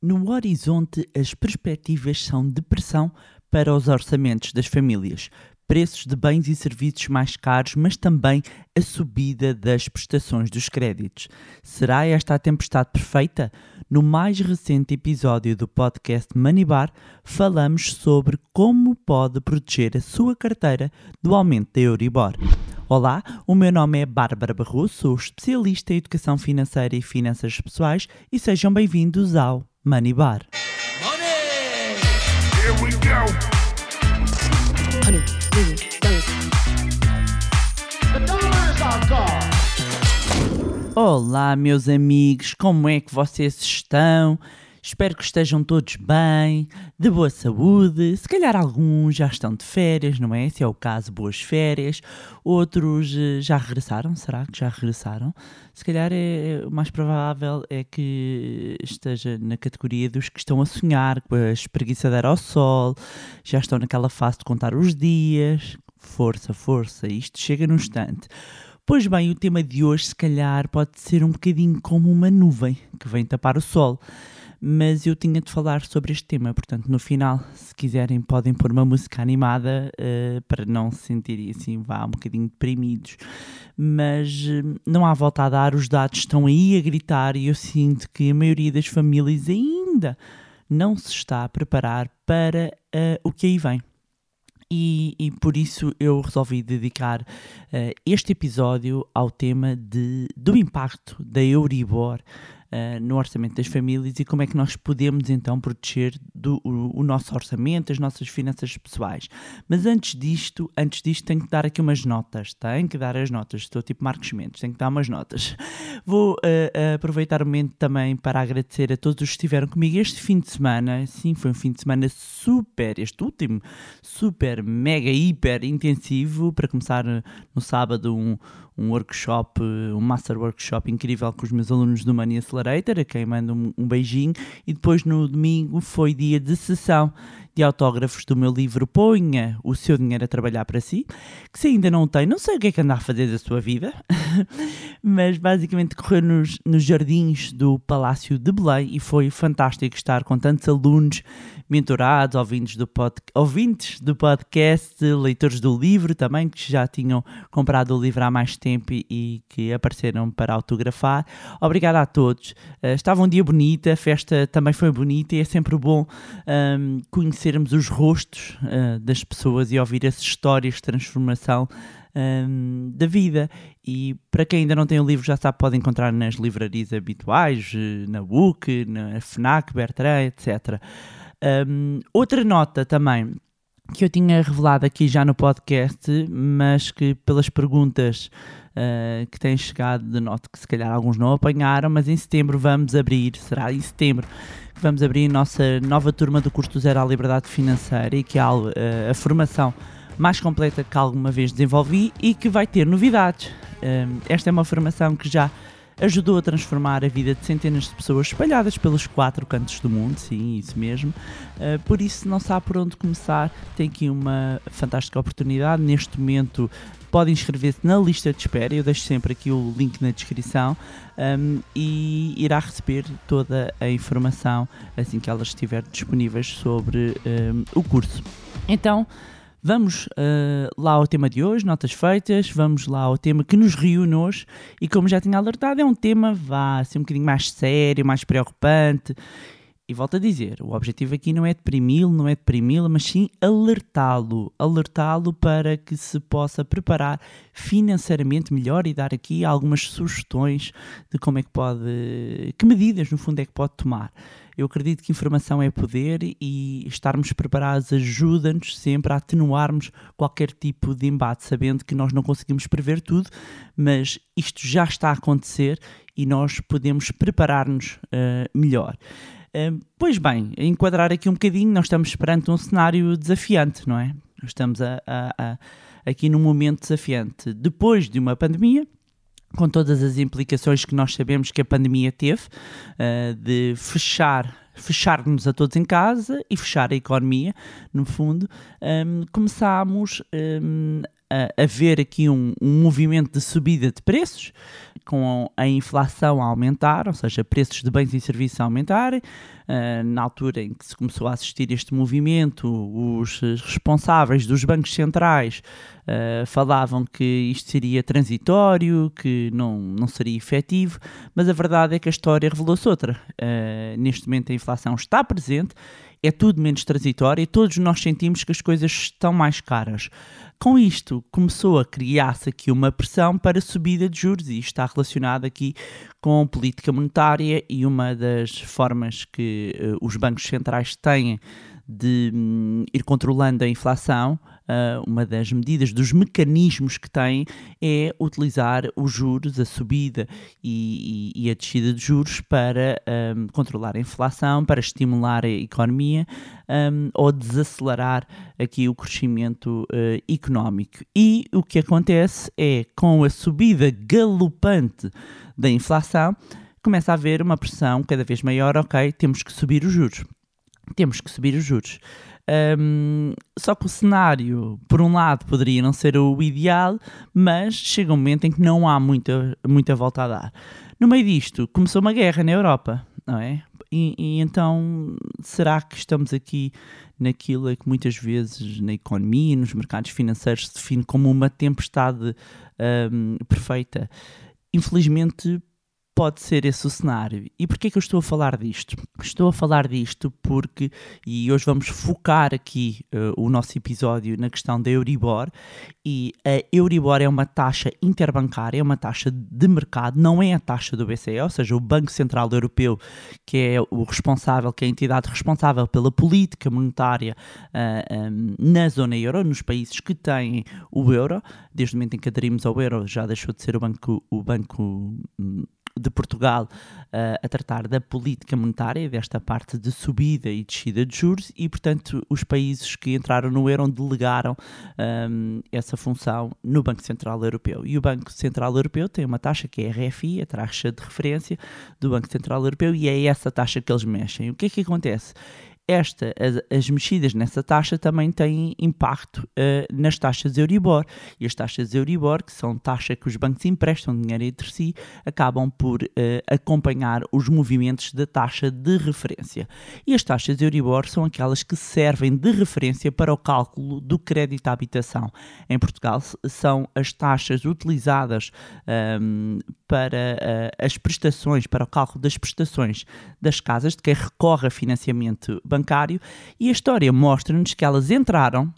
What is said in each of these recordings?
No horizonte, as perspectivas são de pressão para os orçamentos das famílias, preços de bens e serviços mais caros, mas também a subida das prestações dos créditos. Será esta a tempestade perfeita? No mais recente episódio do podcast Manibar, falamos sobre como pode proteger a sua carteira do aumento da Euribor. Olá, o meu nome é Bárbara Barroso, sou especialista em educação financeira e finanças pessoais e sejam bem-vindos ao Money Bar. Olá, meus amigos, como é que vocês estão? Espero que estejam todos bem, de boa saúde. Se calhar alguns já estão de férias, não é? Se é o caso, boas férias. Outros eh, já regressaram, será que já regressaram? Se calhar é, o mais provável é que esteja na categoria dos que estão a sonhar com a espreguiçadeira ao sol, já estão naquela fase de contar os dias. Força, força, isto chega num instante. Pois bem, o tema de hoje, se calhar, pode ser um bocadinho como uma nuvem que vem tapar o sol. Mas eu tinha de falar sobre este tema, portanto, no final, se quiserem, podem pôr uma música animada uh, para não se sentirem assim, vá, um bocadinho deprimidos. Mas uh, não há volta a dar, os dados estão aí a gritar e eu sinto que a maioria das famílias ainda não se está a preparar para uh, o que aí vem. E, e, por isso eu resolvi dedicar uh, este episódio ao tema de, do impacto da Euribor uh, no orçamento das famílias e como é que nós podemos então proteger do, o, o, nosso orçamento, as nossas finanças pessoais. Mas antes disto, antes disto tenho que dar aqui umas notas, tenho que dar as notas, estou tipo Marcos Mendes, tenho que dar umas notas. Vou uh, aproveitar o momento também para agradecer a todos os que estiveram comigo este fim de semana, sim, foi um fim de semana super, este último, super, mega, hiper intensivo, para começar no sábado um, um workshop, um master workshop incrível com os meus alunos do Money Accelerator, a quem mando um, um beijinho, e depois no domingo foi dia de sessão de autógrafos do meu livro Ponha o seu dinheiro a trabalhar para si, que se ainda não tem, não sei o que é que anda a fazer da sua vida, mas basicamente correu nos, nos jardins do Palácio de Belém e foi fantástico estar com tantos alunos mentorados, ouvintes do, pod, ouvintes do podcast, leitores do livro também, que já tinham comprado o livro há mais tempo e, e que apareceram para autografar. Obrigado a todos. Uh, estava um dia bonito, a festa também foi bonita e é sempre bom um, conhecermos os rostos uh, das pessoas e ouvir as histórias de transformação um, da vida. E para quem ainda não tem o livro, já sabe, pode encontrar nas livrarias habituais, eh, na Book, na FNAC, Bertrand, etc. Um, outra nota também que eu tinha revelado aqui já no podcast, mas que pelas perguntas uh, que têm chegado, de noto que se calhar alguns não apanharam, mas em setembro vamos abrir, será em setembro, vamos abrir a nossa nova turma do curso Zero à Liberdade Financeira e que é a, uh, a formação mais completa que alguma vez desenvolvi e que vai ter novidades. Um, esta é uma formação que já ajudou a transformar a vida de centenas de pessoas espalhadas pelos quatro cantos do mundo, sim, isso mesmo. Uh, por isso, não sabe por onde começar, tem aqui uma fantástica oportunidade. Neste momento, pode inscrever-se na lista de espera, eu deixo sempre aqui o link na descrição um, e irá receber toda a informação assim que elas estiver disponíveis sobre um, o curso. Então, Vamos uh, lá ao tema de hoje, notas feitas, vamos lá ao tema que nos reúne hoje e como já tinha alertado, é um tema, vá, assim um bocadinho mais sério, mais preocupante e volto a dizer, o objetivo aqui não é deprimi-lo, não é deprimi-la, mas sim alertá-lo, alertá-lo para que se possa preparar financeiramente melhor e dar aqui algumas sugestões de como é que pode, que medidas no fundo é que pode tomar. Eu acredito que informação é poder e estarmos preparados ajuda-nos sempre a atenuarmos qualquer tipo de embate, sabendo que nós não conseguimos prever tudo, mas isto já está a acontecer e nós podemos preparar-nos uh, melhor. Pois bem, enquadrar aqui um bocadinho, nós estamos perante um cenário desafiante, não é? Nós estamos a, a, a, aqui num momento desafiante. Depois de uma pandemia, com todas as implicações que nós sabemos que a pandemia teve, uh, de fechar, fechar-nos a todos em casa e fechar a economia, no fundo, um, começámos um, a, a, ver aqui um, um, movimento de subida de preços com a inflação a aumentar, ou seja, preços de bens e serviços a aumentarem, uh, na altura em que se começou a assistir este movimento, os responsáveis dos bancos centrais uh, falavam que isto seria transitório, que não, não seria efetivo, mas a verdade é que a história revelou-se outra. Uh, neste momento a inflação está presente, é tudo menos transitório e todos nós sentimos que as coisas estão mais caras. Com isto, começou a criar-se aqui uma pressão para subida de juros e está relacionado aqui com política monetária e uma das formas que uh, os bancos centrais têm de um, ir controlando a inflação, uma das medidas, dos mecanismos que têm, é utilizar os juros, a subida e, e, e a descida de juros para um, controlar a inflação, para estimular a economia um, ou desacelerar aqui o crescimento uh, económico. E o que acontece é, com a subida galopante da inflação, começa a haver uma pressão cada vez maior, ok, temos que subir os juros temos que subir os juros. Um, só que o cenário, por um lado, poderia não ser o ideal, mas chega um momento em que não há muita, muita volta a dar. No meio disto, começou uma guerra na Europa, não é? E, e então, será que estamos aqui naquilo que muitas vezes na economia e nos mercados financeiros se define como uma tempestade um, perfeita? Infelizmente, pode ser esse o cenário. E porquê que eu estou a falar disto? Estou a falar disto porque, e hoje vamos focar aqui uh, o nosso episódio na questão da Euribor, e a Euribor é uma taxa interbancária, é uma taxa de mercado, não é a taxa do BCE, ou seja, o Banco Central Europeu, que é o responsável, que é a entidade responsável pela política monetária uh, eh, um, na zona euro, nos países que têm o euro, desde o momento em que aderimos ao euro já deixou de ser o banco, o banco hum, de Portugal uh, a tratar da política monetária, desta parte de subida e descida de juros, e, portanto, os países que entraram no euro delegaram um, essa função no Banco Central Europeu. E o Banco Central Europeu tem uma taxa que é a RFI, a taxa de referência do Banco Central Europeu, e é essa taxa que eles mexem. O que é que acontece? Esta, as, as, mexidas nessa taxa também têm impacto uh, nas taxas Euribor. E as taxas Euribor, que são taxas que os bancos emprestam dinheiro entre si, acabam por uh, acompanhar os movimentos da taxa de referência. E as taxas Euribor são aquelas que servem de referência para o cálculo do crédito à habitação. Em Portugal são as taxas utilizadas um, ehm, para uh, as prestações, para o cálculo das prestações das casas, de quem recorre a financiamento bancário bancário e a história mostra-nos que elas entraram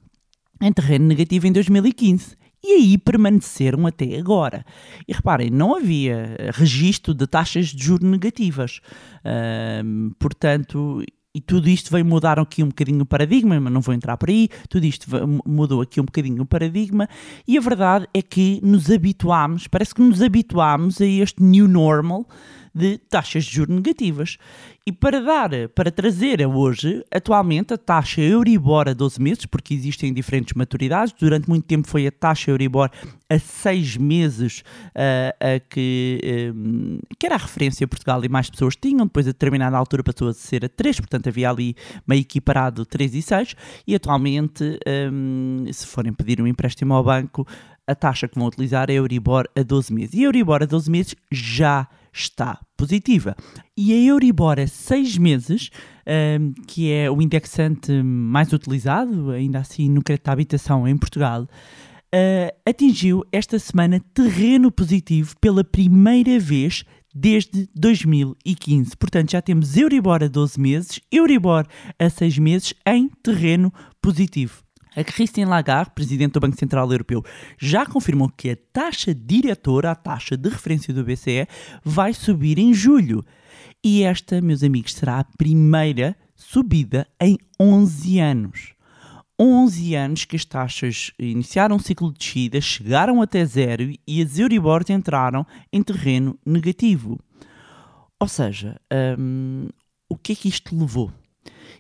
em terreno negativo em 2015 e aí permaneceram até agora. E reparem, não havia registro de taxas de juros negativas. Uh, portanto, e tudo isto veio mudar aqui um bocadinho o paradigma, mas não vou entrar por aí. Tudo isto mudou aqui um bocadinho o paradigma. E a verdade é que nos habituámos, parece que nos habituámos a este new normal de taxas de juros negativas. E para dar, para trazer a hoje, atualmente a taxa Euribor a 12 meses, porque existem diferentes maturidades, durante muito tempo foi a taxa Euribor a 6 meses uh, a que, um, que era a referência a Portugal e mais pessoas tinham, depois a determinada altura passou a ser a 3, portanto havia ali meio equiparado 3 e 6, e atualmente, um, se forem pedir um empréstimo ao banco, a taxa que vão utilizar é Euribor a 12 meses. E Euribor a 12 meses já está positiva. E a Euribor a 6 meses, um, que é o indexante mais utilizado, ainda assim no crédito à habitação em Portugal, uh, atingiu esta semana terreno positivo pela primeira vez desde 2015. Portanto, já temos Euribor a 12 meses, Euribor a 6 meses em terreno positivo. A Christine Lagarde, presidente do Banco Central Europeu, já confirmou que a taxa diretora, a taxa de referência do BCE, vai subir em julho. E esta, meus amigos, será a primeira subida em 11 anos. 11 anos que as taxas iniciaram um ciclo de descida, chegaram até zero e as Euribors entraram em terreno negativo. Ou seja, um, o que é que isto levou?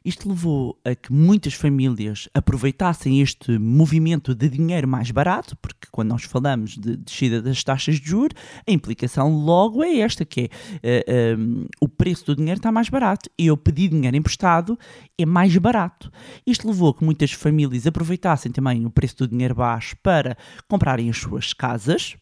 Isto levou a que muitas famílias aproveitassem este movimento de dinheiro mais barato, porque quando nós falamos de descida das taxas de juros, a implicação logo é esta, que é uh, um, o preço do dinheiro está mais barato e eu pedir dinheiro emprestado é mais barato. Isto levou a que muitas famílias aproveitassem também o preço do dinheiro baixo para comprarem as suas casas,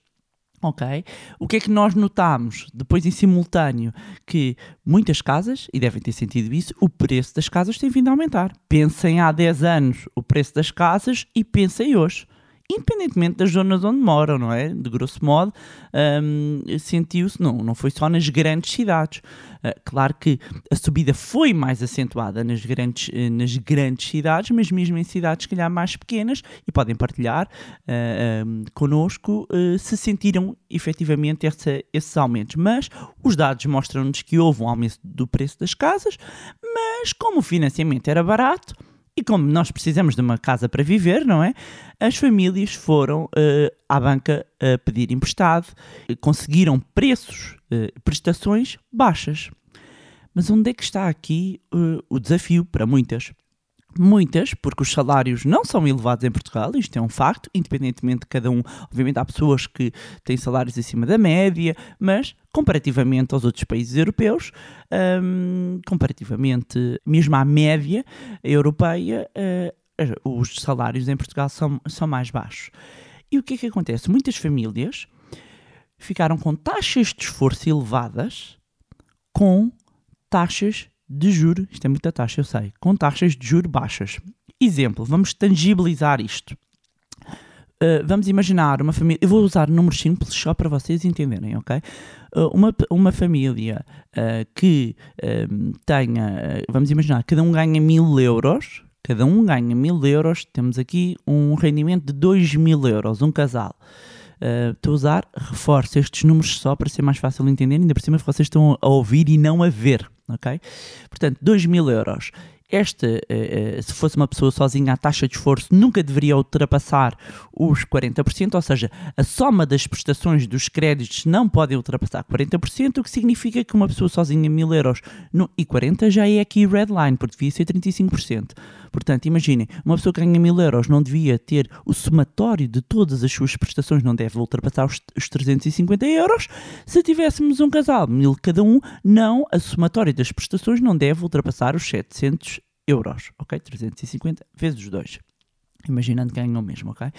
Ok? O que é que nós notámos depois em simultâneo? Que muitas casas, e devem ter sentido isso, o preço das casas tem vindo a aumentar. Pensem há 10 anos o preço das casas e pensem hoje. Independentemente das zonas onde moram, não é? De grosso modo, hum, sentiu-se, não, não foi só nas grandes cidades. Uh, claro que a subida foi mais acentuada nas grandes, eh, nas grandes cidades, mas mesmo em cidades, se calhar, mais pequenas, e podem partilhar uh, connosco se sentiram efetivamente essa, esses aumentos. Mas os dados mostram-nos que houve um aumento do preço das casas, mas como o financiamento era barato, e como nós precisamos de uma casa para viver, não é? As famílias foram uh, à banca uh, pedir emprestado, uh, conseguiram preços, prestações baixas. Mas onde é que está aqui o desafio para muitas? Muitas, porque os salários não são elevados em Portugal, isto é um facto, independentemente de cada um. Obviamente, há pessoas que têm salários acima da média, mas comparativamente aos outros países europeus, um, comparativamente mesmo à média europeia, uh, os salários em Portugal são, são mais baixos. E o que é que acontece? Muitas famílias ficaram com taxas de esforço elevadas com taxas de juro, isto é muita taxa, eu sei, com taxas de juro baixas. Exemplo, vamos tangibilizar isto. Uh, vamos imaginar uma família. Eu vou usar números simples só para vocês entenderem, ok? Uh, uma, uma família uh, que tenha. vamos imaginar, cada um ganha mil euros. Cada um ganha mil euros. Temos aqui um rendimento de dois mil euros, um casal. Estou a usar, reforço estes números só para ser mais fácil de entender. Ainda por cima, vocês estão a ouvir e não a ver, ok? Portanto, dois mil euros esta, uh, se fosse uma pessoa sozinha, a taxa de esforço nunca deveria ultrapassar os 40%, ou seja, a soma das prestações dos créditos não pode ultrapassar 40%, o que significa que uma pessoa sozinha, 1000 euros e 40 já é aqui red line, porque devia ser 35%. Portanto, imaginem, uma pessoa que ganha 1000 euros não devia ter o somatório de todas as suas prestações, não deve ultrapassar os, os 350 euros. Se tivéssemos um casal, 1000 cada um, não, a somatória das prestações não deve ultrapassar os 700 euros, ok? 350 vezes 2. Imaginando que ganham mesmo, ok?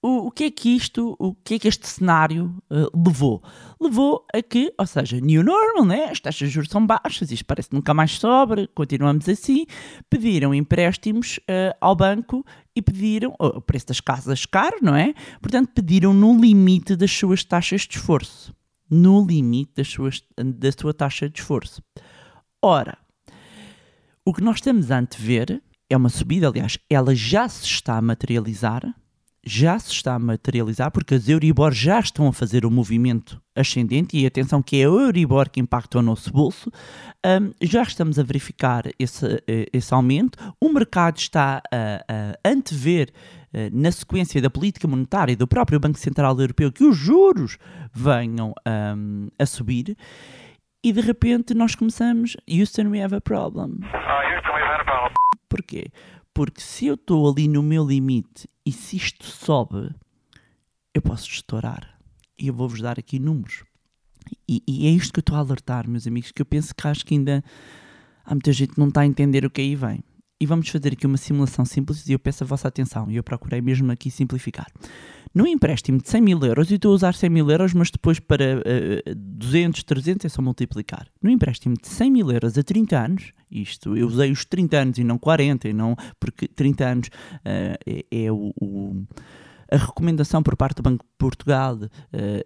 O, o, que é que isto, o que é que este cenário uh, levou? Levou a que, ou seja, new normal, né? as taxas de juros são baixas, isto parece que nunca mais sobra, continuamos assim, pediram empréstimos uh, ao banco e pediram, oh, o preço das casas caro, não é? Portanto, pediram no limite das suas taxas de esforço. No limite das suas, da sua taxa de esforço. Ora, o que nós estamos a antever é uma subida, aliás, ela já se está a materializar, já se está a materializar, porque as Euribor já estão a fazer o movimento ascendente, e atenção que é a Euribor que impacta o nosso bolso, um, já estamos a verificar esse, eh, esse aumento, o mercado está a, a antever uh, na sequência da política monetária e do próprio Banco Central Europeu que os juros venham um, a subir, e de repente nós começamos, Houston, we have a problem. Uh, Houston, we've had a problem. Porquê? Porque se eu estou ali no meu limite e se isto sobe, eu posso estourar. E eu vou-vos dar aqui números. E, e, é isto que eu estou a alertar, meus amigos, que eu penso que acho que ainda há muita gente que não está a entender o que aí vem. E vamos fazer aqui uma simulação simples e eu peço a vossa atenção. E eu procurei mesmo aqui simplificar num empréstimo de 100 mil euros, e estou a usar 100 mil euros, mas depois para uh, 200, 300 é só multiplicar. Num empréstimo de 100 mil euros a 30 anos, isto, eu usei os 30 anos e não 40, e não, porque 30 anos uh, é, é o, o a recomendação por parte do Banco de Portugal uh,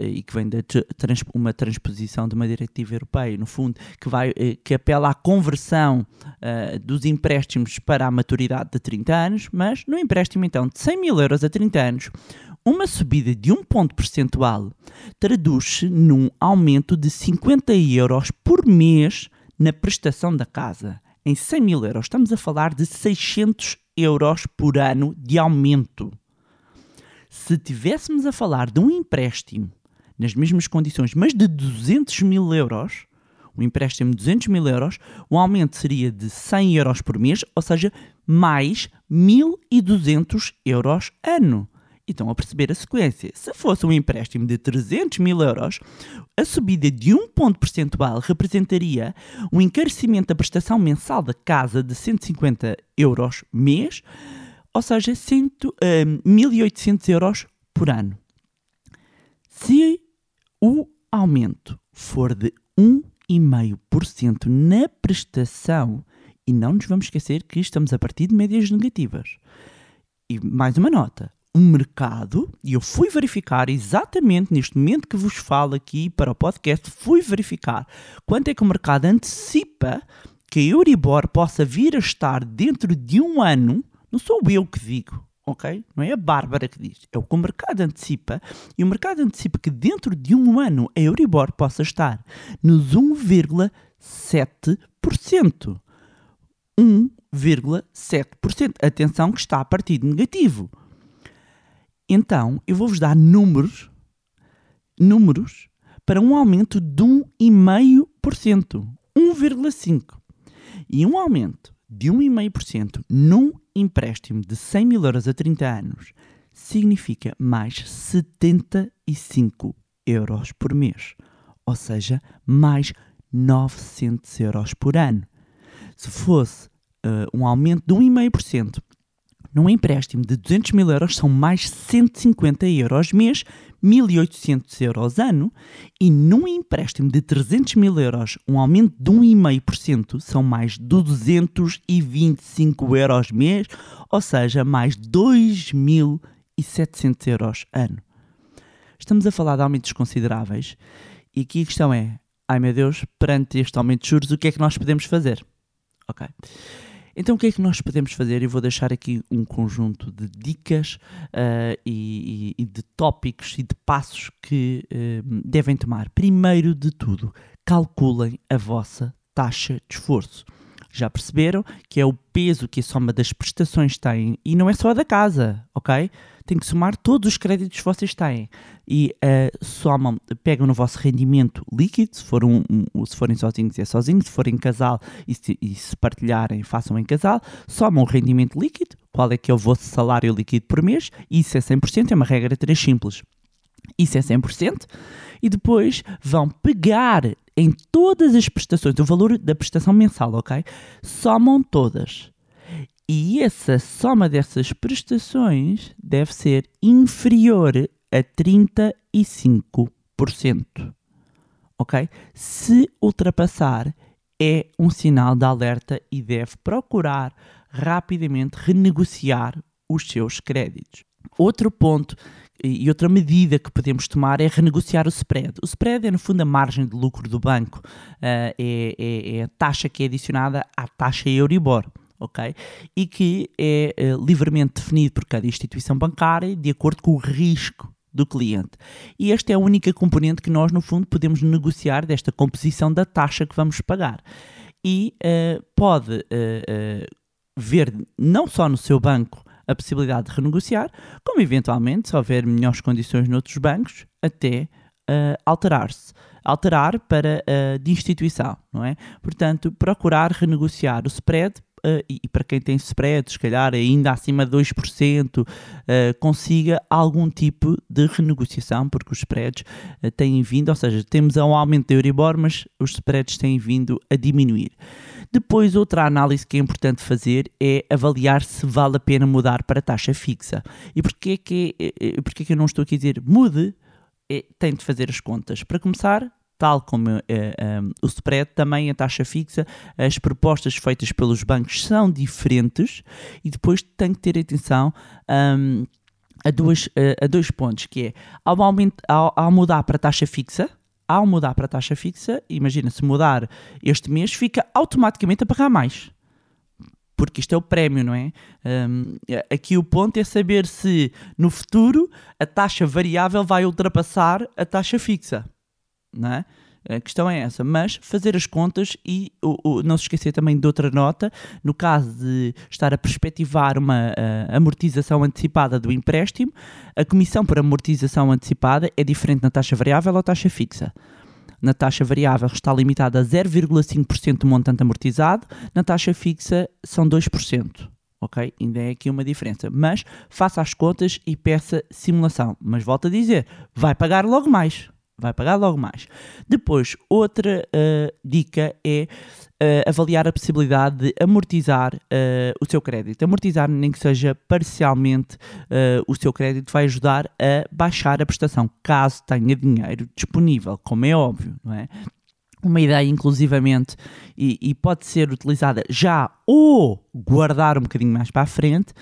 e que vem de trans, uma transposição de uma diretiva europeia, no fundo, que, vai, uh, que apela à conversão uh, dos empréstimos para a maturidade de 30 anos, mas no empréstimo então de 100 mil euros a 30 anos, uma subida de um ponto percentual traduz-se num aumento de 50 euros por mês na prestação da casa. Em 100 mil euros, estamos a falar de 600 euros por ano de aumento. Se tivéssemos a falar de um empréstimo nas mesmas condições, mas de 200 mil euros, um empréstimo de 200 mil euros, o aumento seria de 100 euros por mês, ou seja, mais 1.200 euros ano. E estão a perceber a sequência. Se fosse um empréstimo de 300 mil euros, a subida de um ponto percentual representaria um encarecimento da prestação mensal da casa de 150 euros mês, ou seja, 100, uh, 1.800 euros por ano. Se o aumento for de 1,5% na prestação, e não nos vamos esquecer que estamos a partir de médias negativas. E mais uma nota: o mercado, e eu fui verificar exatamente neste momento que vos falo aqui para o podcast, fui verificar quanto é que o mercado antecipa que a Euribor possa vir a estar dentro de um ano. Não sou eu que digo, ok? Não é a Bárbara que diz, é o que o mercado antecipa. E o mercado antecipa que dentro de um ano a Euribor possa estar nos 1,7%. 1,7%. Atenção que está a partir de negativo. Então, eu vou-vos dar números, números para um aumento de 1,5%. 1,5%. E um aumento de 1,5% num empréstimo de 100 mil euros a 30 anos significa mais 75 euros por mês. Ou seja, mais 900 euros por ano. Se fosse uh, um aumento de 1,5% num empréstimo de 200 mil euros, são mais 150 euros mês, 1.800 euros ano, e num empréstimo de 300 mil euros, um aumento de 1,5%, são mais 225 euros mês, ou seja, mais 2.700 euros ano. Estamos a falar de aumentos consideráveis, e aqui a questão é, ai meu Deus, perante este aumento de juros, o que é que nós podemos fazer? Ok. Então, o que é que nós podemos fazer? Eu vou deixar aqui um conjunto de dicas uh, e, e, de tópicos e de passos que uh, devem tomar. Primeiro de tudo, calculem a vossa taxa de esforço. Já perceberam que é o peso que a soma das prestações tem e não é só a da casa, ok? Tem que somar todos os créditos que vocês têm e uh, somam, pegam no vosso rendimento líquido, se, for um, um, se forem sozinhos é sozinho, se forem casal e se, e se partilharem, façam em casal, somam o rendimento líquido, qual é que é o vosso salário líquido por mês, isso é 100%, é uma regra 3 simples. Isso é 100%, e depois vão pegar em todas as prestações, o valor da prestação mensal, ok? Somam todas. E essa soma dessas prestações deve ser inferior a 35%. Ok? Se ultrapassar, é um sinal de alerta e deve procurar rapidamente renegociar os seus créditos. Outro ponto e outra medida que podemos tomar é renegociar o spread. O spread é, no fundo, a margem de lucro do banco, uh, é, é, é, a taxa que é adicionada à taxa Euribor. Okay? E que é uh, livremente definido por cada instituição bancária de acordo com o risco do cliente. E esta é a única componente que nós, no fundo, podemos negociar desta composição da taxa que vamos pagar. E uh, pode ver não só no seu banco a possibilidade de renegociar, como eventualmente, se houver melhores condições noutros bancos, até uh, alterar-se. Alterar para uh, de instituição, não é? Portanto, procurar renegociar o spread Uh, e, para quem tem spread, se calhar ainda acima de 2%, uh, consiga algum tipo de renegociação, porque os spreads uh, têm vindo, ou seja, temos um aumento da Euribor, mas os spreads têm vindo a diminuir. Depois, outra análise que é importante fazer é avaliar se vale a pena mudar para taxa fixa. E porquê que, eh, eh, porquê que eu não estou aqui a dizer mude? É, tem de fazer as contas. Para começar, tal como uh, um, o spread, também a taxa fixa, as propostas feitas pelos bancos são diferentes e depois tem que ter atenção um, a, duas, a dois pontos, que é ao, ao, ao mudar para taxa fixa, ao mudar para taxa fixa, imagina se mudar este mês, fica automaticamente a pagar mais. Porque isto é o prémio, não é? Um, aqui o ponto é saber se no futuro a taxa variável vai ultrapassar a taxa fixa. Não é? A questão é essa, mas fazer as contas e o, o, não se esquecer também de outra nota, no caso de estar a perspectivar uma uh, amortização antecipada do empréstimo, a comissão por amortização antecipada é diferente na taxa variável ou taxa fixa. Na taxa variável está limitada a 0,5% do montante amortizado, na taxa fixa são 2%. Ok? Ainda é aqui uma diferença. Mas faça as contas e peça simulação. Mas volto a dizer, vai pagar logo mais vai pagar logo mais. Depois, outra uh, dica é uh, avaliar a possibilidade de amortizar uh, o seu crédito. Amortizar, nem que seja parcialmente o seu crédito, vai ajudar a baixar a prestação, caso tenha dinheiro disponível, como é óbvio, não é? uma ideia inclusivamente e, e, pode ser utilizada já ou guardar um bocadinho mais para a frente,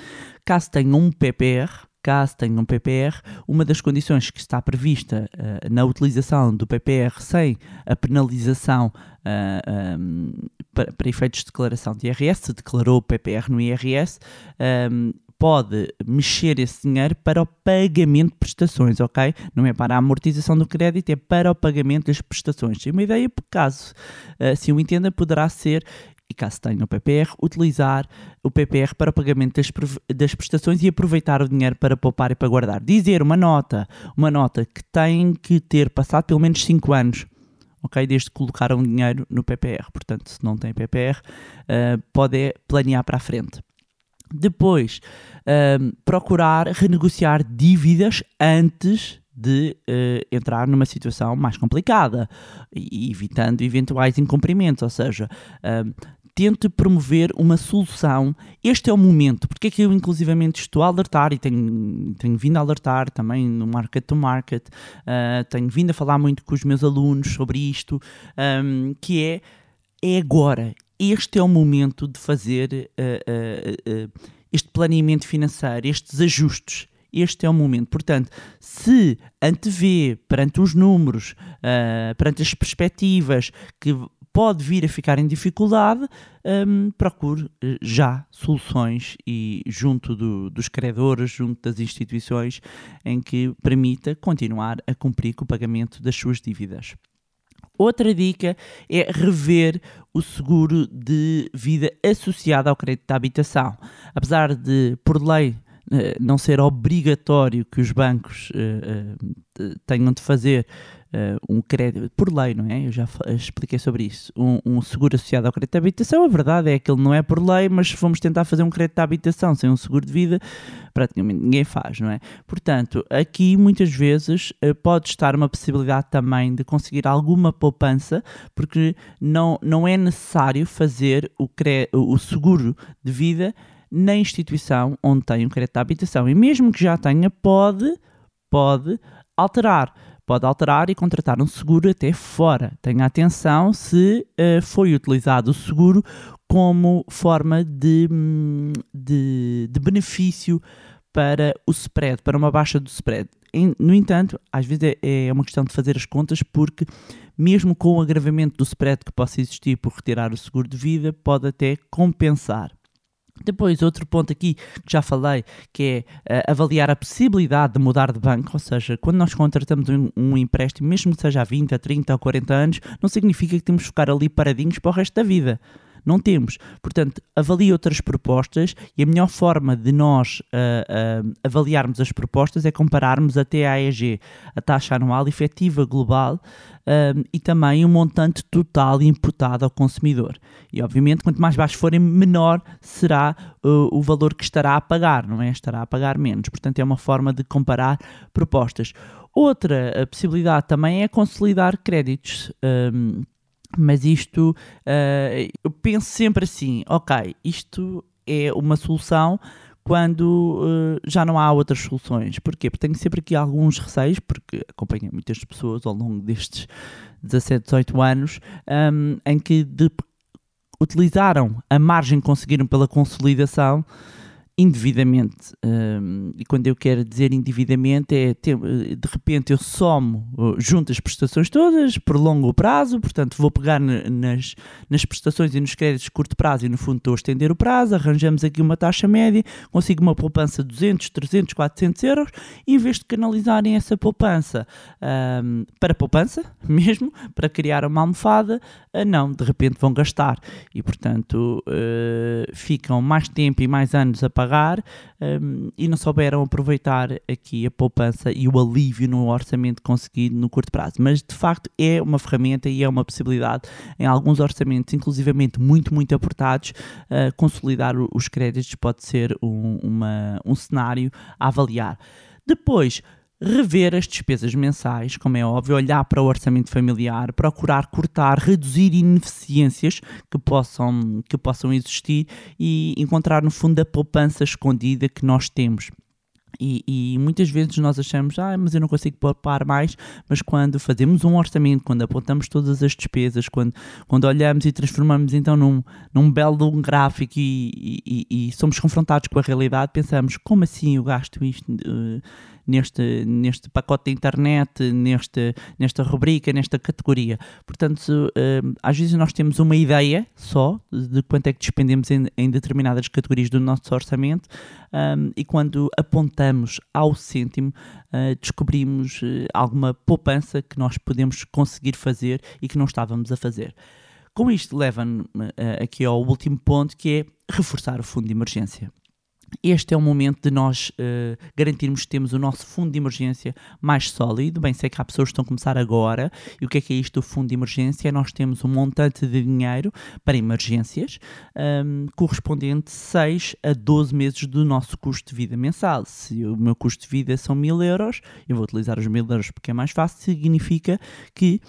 caso tenha um PPR, caso tenha um PPR, uma das condições que está prevista uh, na utilização do PPR sem a penalização uh, eh, um, ehm, para, para, efeitos de declaração de IRS, se declarou o PPR no IRS, um, ehm, pode mexer esse dinheiro para o pagamento de prestações, ok? Não é para a amortização do crédito, é para o pagamento das prestações. E uma ideia, por caso assim o entenda, poderá ser e caso tenha o PPR, utilizar o PPR para pagamento das, das, prestações e aproveitar o dinheiro para poupar e para guardar. Dizer uma nota, uma nota que tem que ter passado pelo menos 5 anos, ok? Desde que colocaram dinheiro no PPR. Portanto, se não tem PPR, uh, eh, pode planear para a frente. Depois, um, procurar renegociar dívidas antes de uh, entrar numa situação mais complicada, evitando eventuais incumprimentos, ou seja, um, tente promover uma solução. Este é o momento, porque é que eu inclusivamente estou a alertar e tenho, tenho vindo a alertar também no Market to Market, uh, tenho vindo a falar muito com os meus alunos sobre isto, um, que é, é agora, este é o momento de fazer uh, uh, uh, este planeamento financeiro, estes ajustes. Este é o momento. Portanto, se antevê perante os números, perante as perspectivas, que pode vir a ficar em dificuldade, um, procure já soluções e junto do, dos credores, junto das instituições, em que permita continuar a cumprir com o pagamento das suas dívidas. Outra dica é rever o seguro de vida associado ao crédito da habitação. Apesar de, por lei, eh, não ser obrigatório que os bancos uh, tenham de fazer uh, um crédito, por lei, não é? Eu já expliquei sobre isso. Um, um, seguro associado ao crédito de habitação, a verdade é que ele não é por lei, mas se formos tentar fazer um crédito de habitação sem um seguro de vida, praticamente ninguém faz, não é? Portanto, aqui muitas vezes uh, pode estar uma possibilidade também de conseguir alguma poupança, porque não, não é necessário fazer o, o seguro de vida na instituição onde tem o crédito de habitação. E mesmo que já tenha, pode, pode alterar pode alterar e contratar um seguro até fora. Tenha atenção se uh, foi utilizado o seguro como forma de, hum, de, de, benefício para o spread, para uma baixa do spread. no entanto, às vezes é, é uma questão de fazer as contas, porque mesmo com o agravamento do spread que possa existir por retirar o seguro de vida, pode até compensar. Depois, outro ponto aqui que já falei, que é uh, avaliar a possibilidade de mudar de banco, ou seja, quando nós contratamos um, um, empréstimo, mesmo que seja a 20, a 30 ou 40 anos, não significa que temos que ficar ali paradinhos para o resto da vida. Não temos. Portanto, avalie outras propostas e a melhor forma de nós uh, uh, avaliarmos as propostas é compararmos a TAEG, a taxa anual efetiva global, uh, e também o montante total imputado ao consumidor. E, obviamente, quanto mais baixo forem, menor será o valor que estará a pagar, não é? Estará a pagar menos. Portanto, é uma forma de comparar propostas. Outra possibilidade também é consolidar créditos. Um, mas isto, uh, eu penso sempre assim: ok, isto é uma solução quando uh, já não há outras soluções. Porquê? Porque tenho sempre aqui alguns receios, porque acompanho muitas pessoas ao longo destes 17, 18 anos, um, em que de, utilizaram a margem que conseguiram pela consolidação indevidamente. Um, e quando eu quero dizer indevidamente, é de repente eu somo, junto as prestações todas, prolongo o prazo, portanto vou pegar nas, nas prestações e nos créditos de curto prazo e no fundo estou a estender o prazo, arranjamos aqui uma taxa média, consigo uma poupança de 200, 300, 400 euros em vez de canalizarem essa poupança um, para poupança mesmo, para criar uma almofada, uh, não, de repente vão gastar e portanto uh, ficam mais tempo e mais anos a pagar pagar um, e não souberam aproveitar aqui a poupança e o alívio no orçamento conseguido no curto prazo. Mas de facto é uma ferramenta e é uma possibilidade em alguns orçamentos, inclusivamente muito, muito apertados, uh, consolidar os créditos pode ser um, uma, um cenário a avaliar. Depois, rever as despesas mensais, como é óbvio, olhar para o orçamento familiar, procurar cortar, reduzir ineficiências que possam, que possam existir e encontrar no fundo a poupança escondida que nós temos. E, e, muitas vezes nós achamos, ah, mas eu não consigo poupar mais, mas quando fazemos um orçamento, quando apontamos todas as despesas, quando, quando olhamos e transformamos então num, num belo gráfico e, e, e, somos confrontados com a realidade, pensamos, como assim eu gasto isto? Uh, neste, neste pacote de internet, neste, nesta rubrica, nesta categoria. Portanto, uh, às vezes nós temos uma ideia só de quanto é que despendemos em, em determinadas categorias do nosso orçamento um, e quando apontamos ao cêntimo, uh, descobrimos alguma poupança que nós podemos conseguir fazer e que não estávamos a fazer. Com isto leva-me aqui ao último ponto que é reforçar o fundo de emergência este é o momento de nós uh, garantirmos que temos o nosso fundo de emergência mais sólido. Bem, sei que há pessoas que estão a começar agora. E o que é que é isto do fundo de emergência? Nós temos um montante de dinheiro para emergências um, correspondente 6 a 12 meses do nosso custo de vida mensal. Se o meu custo de vida são 1000 euros, eu vou utilizar os 1000 euros porque é mais fácil, significa que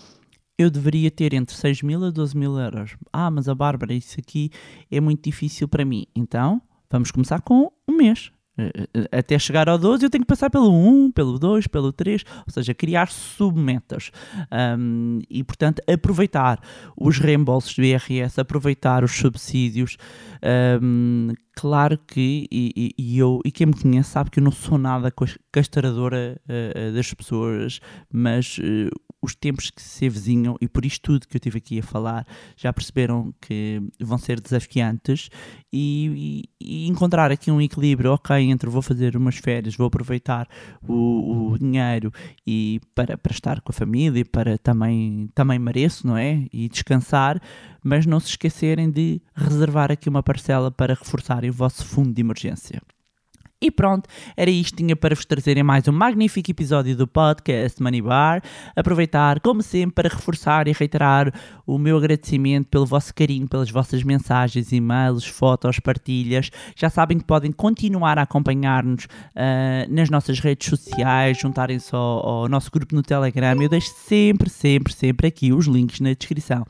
eu deveria ter entre 6 mil a 12 mil euros. Ah, mas a Bárbara, isso aqui é muito difícil para mim. Então, Vamos começar com um mês. Eh, eh, até chegar ao 12, eu tenho que passar pelo 1, pelo 2, pelo 3, ou seja, criar submetas. Um, e, portanto, aproveitar os reembolsos do IRS, aproveitar os subsídios. Um, claro que, e, e, eu, e quem me conhece sabe que eu não sou nada castradora uh, das pessoas, mas uh, os tempos que se avizinham, e por isto tudo que eu estive aqui a falar, já perceberam que vão ser desafiantes e, e, e encontrar aqui um equilíbrio, ok, entre vou fazer umas férias, vou aproveitar o, o, dinheiro e para, para estar com a família, para também, também mereço, não é? E descansar, mas não se esquecerem de reservar aqui uma parcela para reforçarem o vosso fundo de emergência. E pronto, era isto tinha para vos trazer em mais um magnífico episódio do podcast Money Bar. Aproveitar, como sempre, para reforçar e reiterar o meu agradecimento pelo vosso carinho, pelas vossas mensagens, e-mails, fotos, partilhas. Já sabem que podem continuar a acompanhar-nos uh, nas nossas redes sociais, juntarem-se ao, ao nosso grupo no Telegram. Eu deixo sempre, sempre, sempre aqui os links na descrição.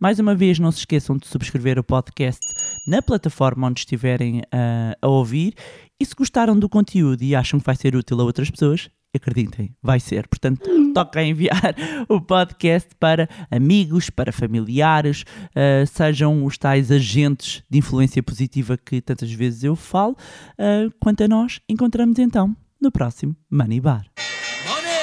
Mais uma vez, não se esqueçam de subscrever o podcast na plataforma onde estiverem uh, a ouvir e se gostaram do conteúdo e acham que vai ser útil a outras pessoas, acreditem, vai ser. Portanto, toca enviar o podcast para amigos, para familiares, uh, sejam os tais agentes de influência positiva que tantas vezes eu falo. Uh, quanto a nós, encontramos então no próximo Money Bar. Money!